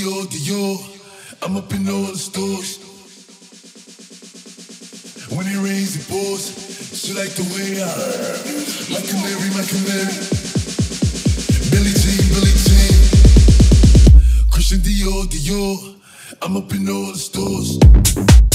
Dior, Dior. I'm up in all the stores. When it rains, it pours. She like the way I, my canary, my canary. Billie Jean, Billie Jean. Christian Dior, Dior. I'm up in all the stores.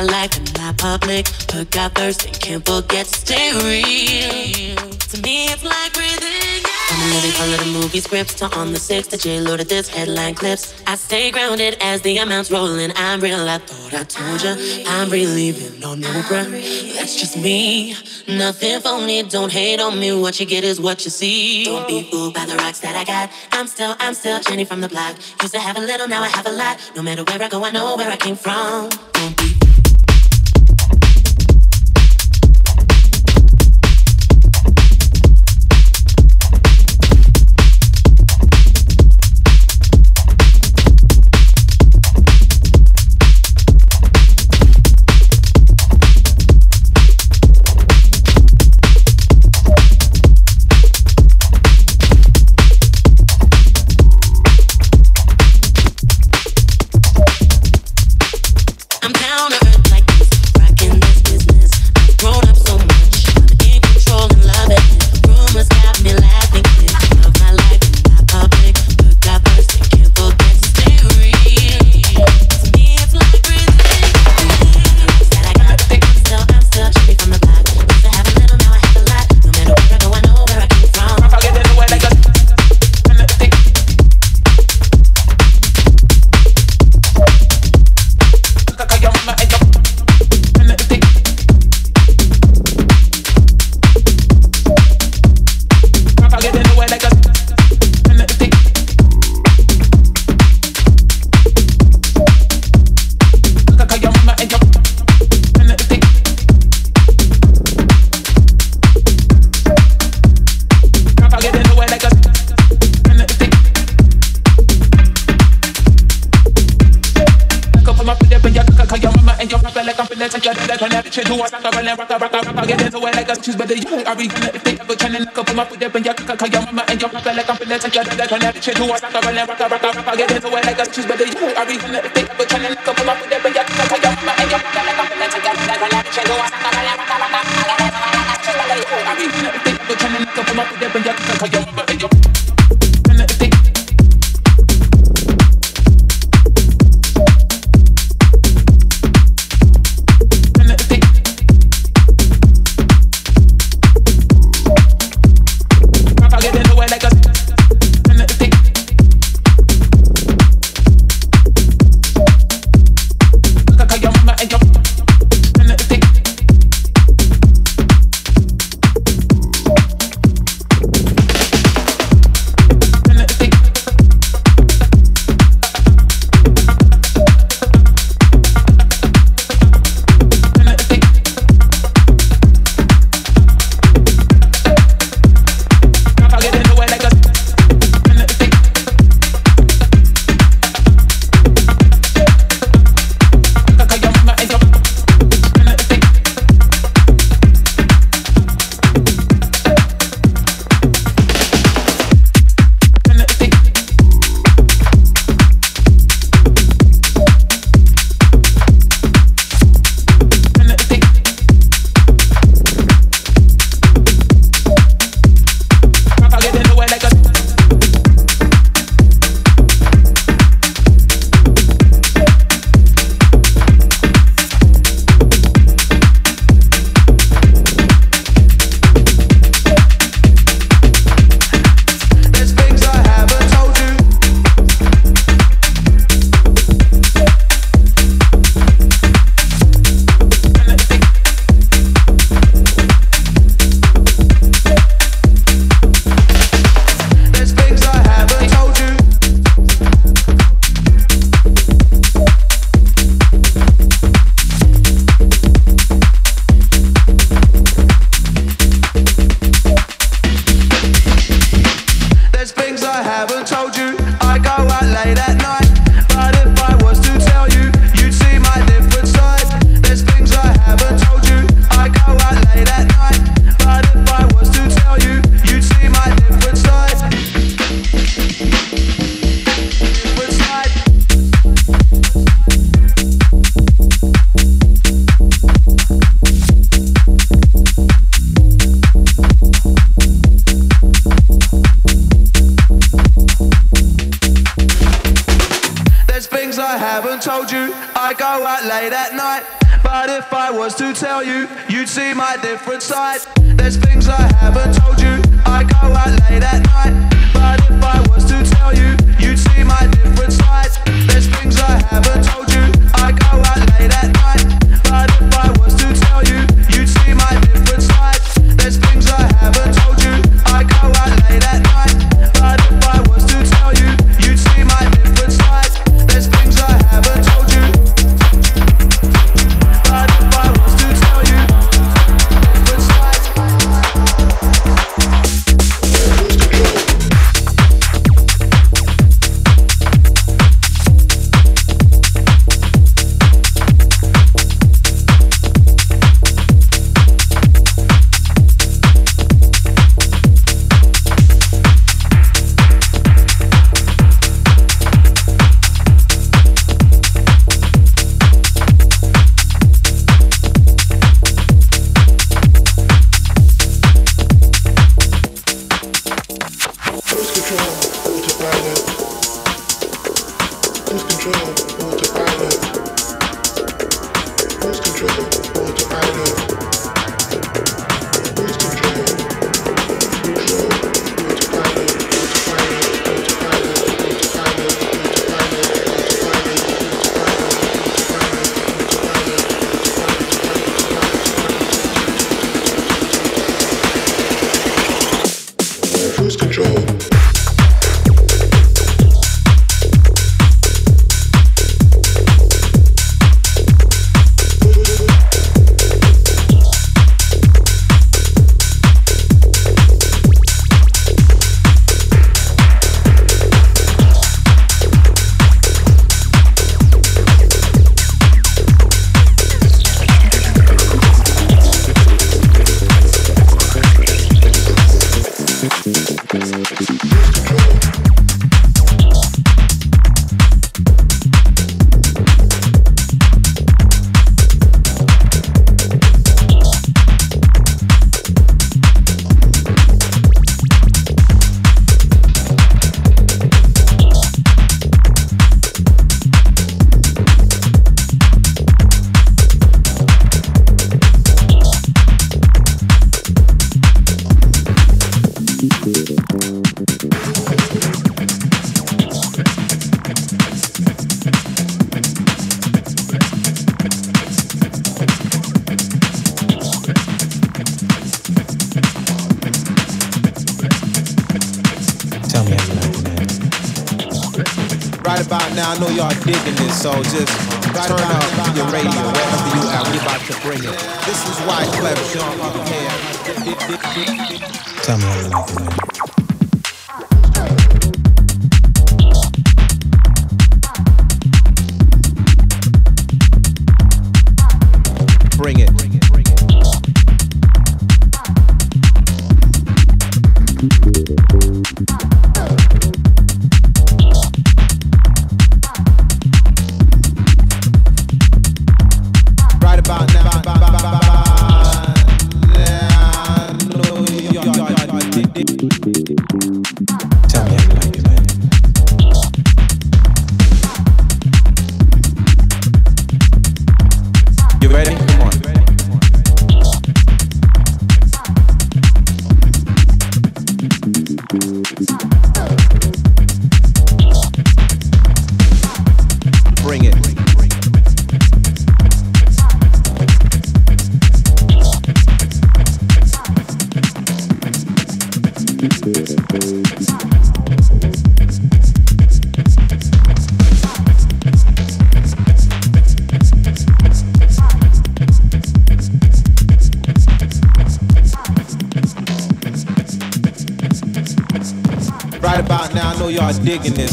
My life and my public. Look out thirst and can't forget to stay real. To me, it's like breathing. I'm living for the movie scripts to on the six. The J loaded this headline clips. I stay grounded as the amounts rolling. I'm real. I thought I told ya. I'm relieving on bruh. That's just me. Nothing phony. Don't hate on me. What you get is what you see. Don't be fooled by the rocks that I got. I'm still, I'm still Jenny from the block. Used to have a little, now I have a lot. No matter where I go, I know where I came from. Don't a choose, but they I read if they ever trying to knock up my foot up and your cock, your mama and your papa, like I'm finna take your dad, turn that shit to a rock, rock, rock, rock, rock, rock, get into it like a choose, but they I read late at night. But if I was to tell you, you'd see my different side. control. So just turn up your radio wherever you are. We about to bring it. This is why Jean up. Tell me how you like it,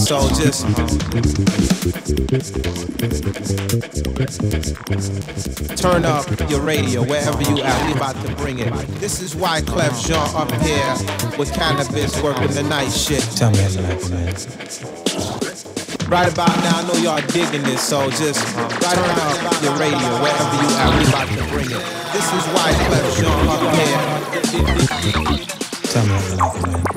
so just. Turn up your radio wherever you are. We about to bring it. This is Wyclef Jean up here with Canibus working the night shit. Tell me how you like it. Right about now, I know y'all digging this, so just turn up your radio wherever you are. We about to bring it. This is why Clef Jean up here. Tell me how you like it, man.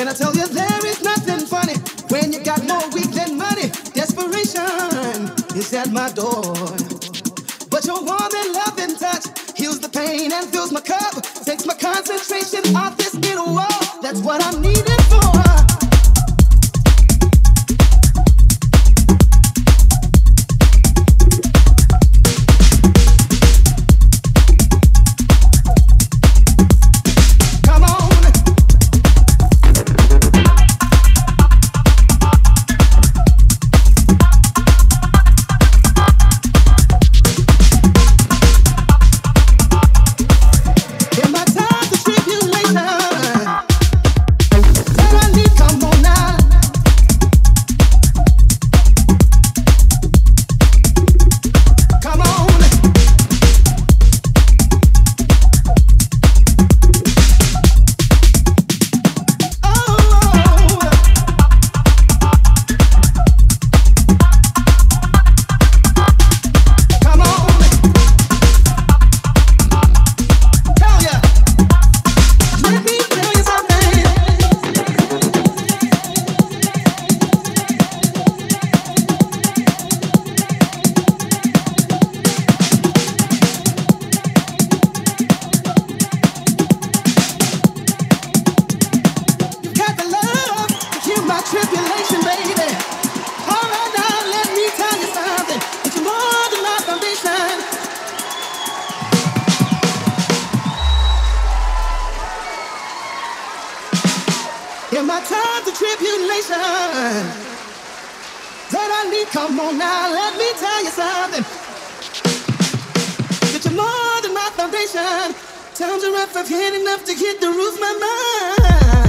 And I tell you, there is nothing funny when you got more weak than money. Desperation is at my door. But your warm and loving touch heals the pain and fills my cup. Takes my concentration off this middle wall. That's what I'm needing revelation that I need. Come on now, let me tell you something. That you're more than my foundation. Times are rough, I've had enough to hit the roof, my mind.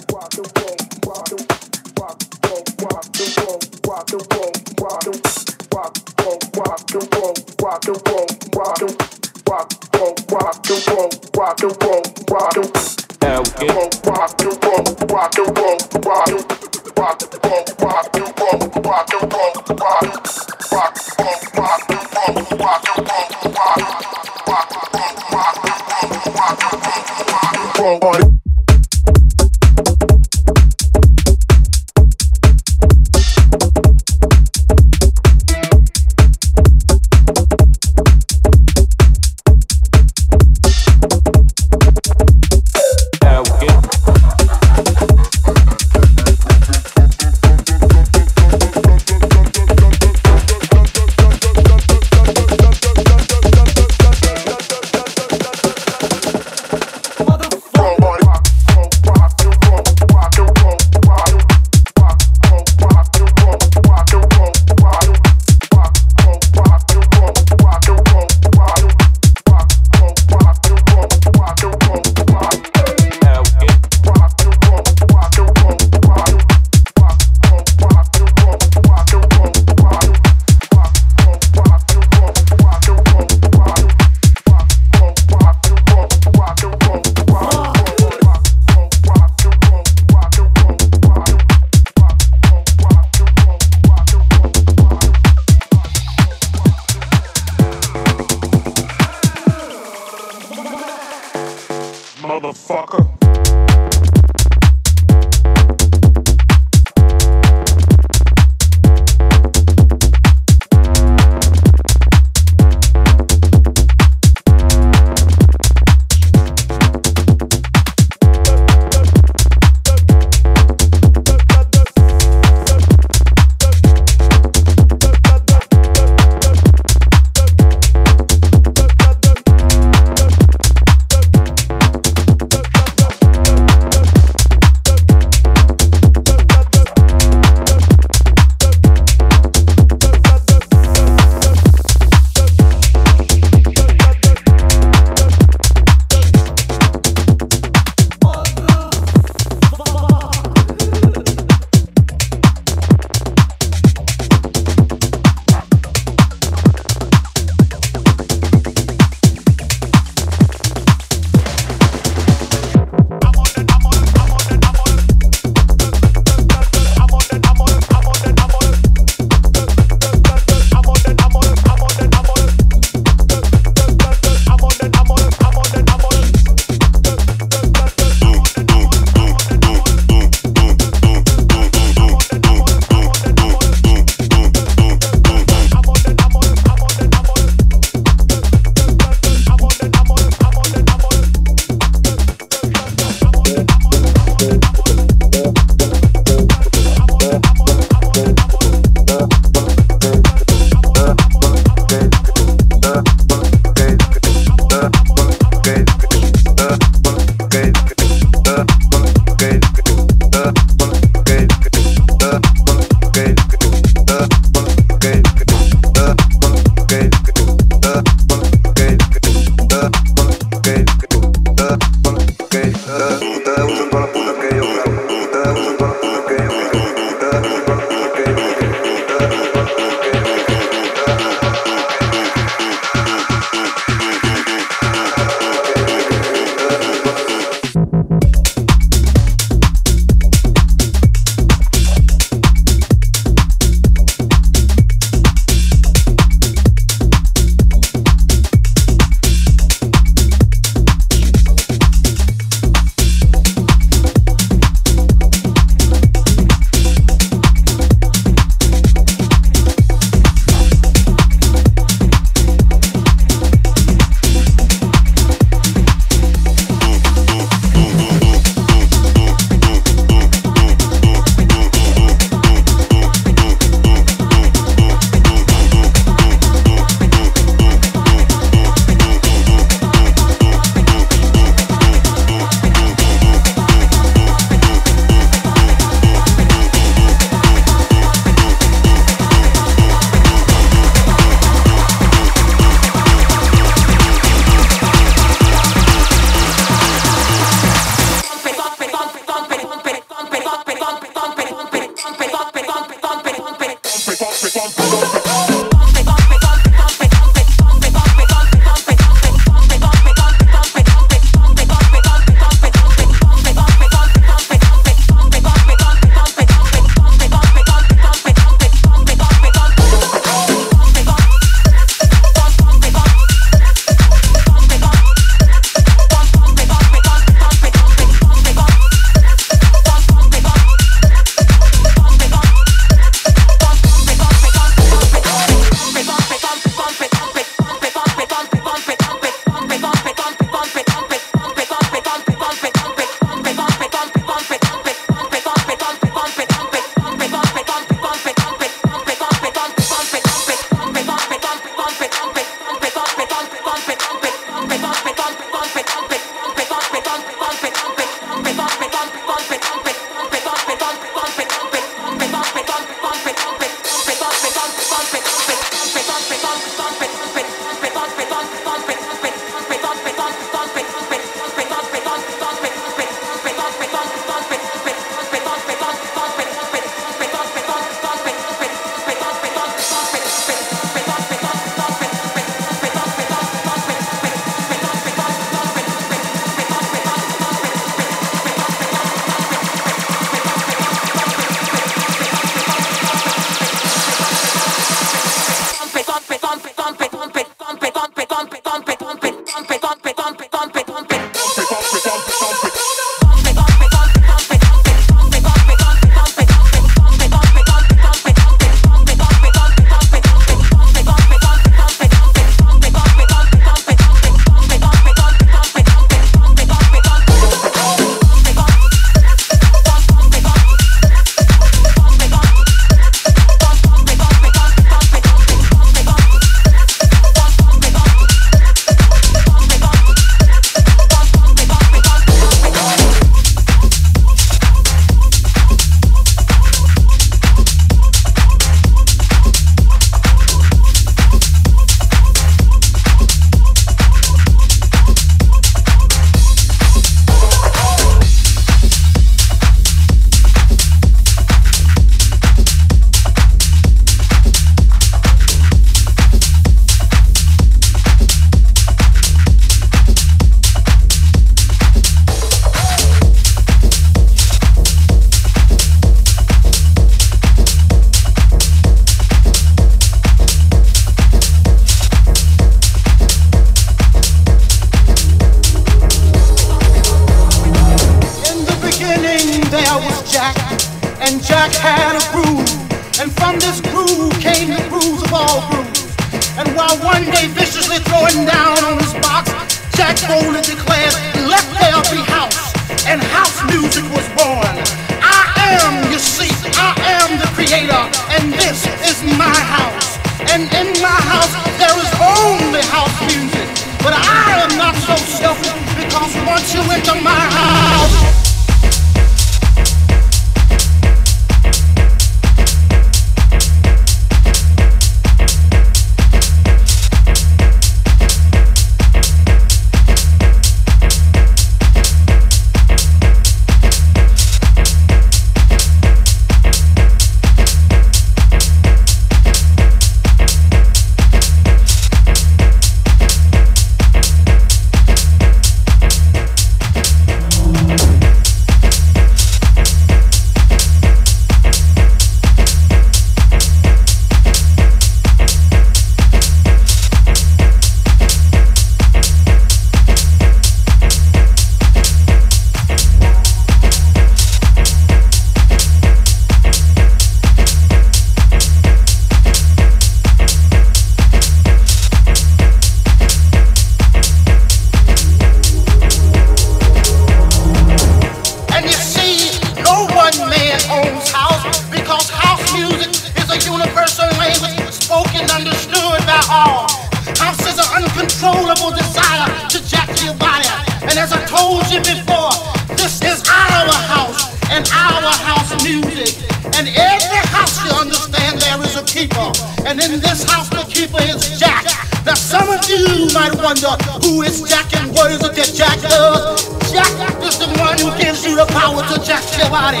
uncontrollable desire to jack your body. And as I told you before, this is our house and our house music. And every house you understand there is a keeper. And in this house the keeper is Jack. Now some of you might wonder who is Jack and what is it that Jack does. Jack is the one who gives you the power to jack your body.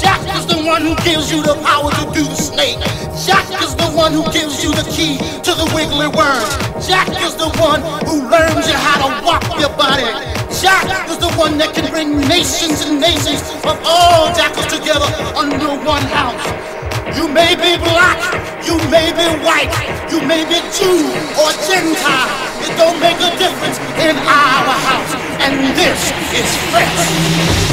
Jack is the one who gives you the power to do the snake. One who gives you the key to the wiggly worm. Jack is the one who learns you how to walk your body. Jack is the one that can bring nations and nations of all jackers together under one house. You may be black, you may be white, you may be Jew or Gentile. It don't make a difference in our house. And this is fresh.